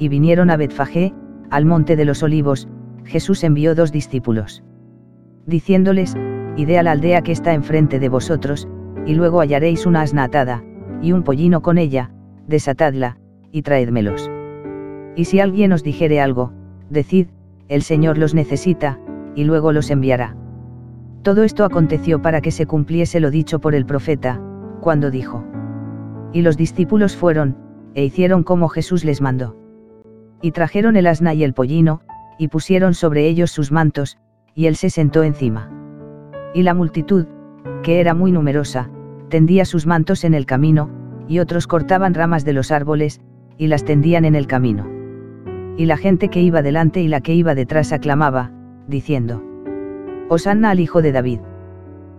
y vinieron a Betfagé, al monte de los olivos, Jesús envió dos discípulos. Diciéndoles, Id a la aldea que está enfrente de vosotros, y luego hallaréis una asna atada, y un pollino con ella, desatadla, y traédmelos. Y si alguien os dijere algo, decid, el Señor los necesita, y luego los enviará. Todo esto aconteció para que se cumpliese lo dicho por el profeta, cuando dijo. Y los discípulos fueron, e hicieron como Jesús les mandó. Y trajeron el asna y el pollino, y pusieron sobre ellos sus mantos, y él se sentó encima. Y la multitud, que era muy numerosa, tendía sus mantos en el camino, y otros cortaban ramas de los árboles, y las tendían en el camino. Y la gente que iba delante y la que iba detrás aclamaba, diciendo, Osanna al Hijo de David.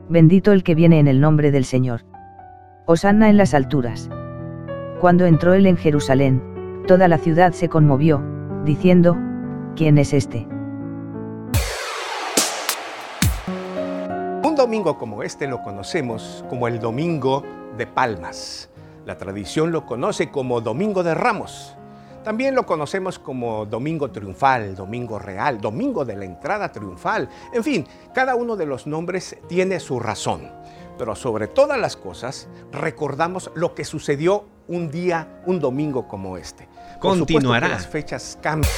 Bendito el que viene en el nombre del Señor. Osanna en las alturas. Cuando entró él en Jerusalén, toda la ciudad se conmovió, diciendo, ¿quién es este? Un domingo como este lo conocemos como el Domingo de Palmas. La tradición lo conoce como Domingo de Ramos. También lo conocemos como Domingo Triunfal, Domingo Real, Domingo de la Entrada Triunfal. En fin, cada uno de los nombres tiene su razón. Pero sobre todas las cosas, recordamos lo que sucedió un día, un domingo como este. Continuará. las fechas cambian.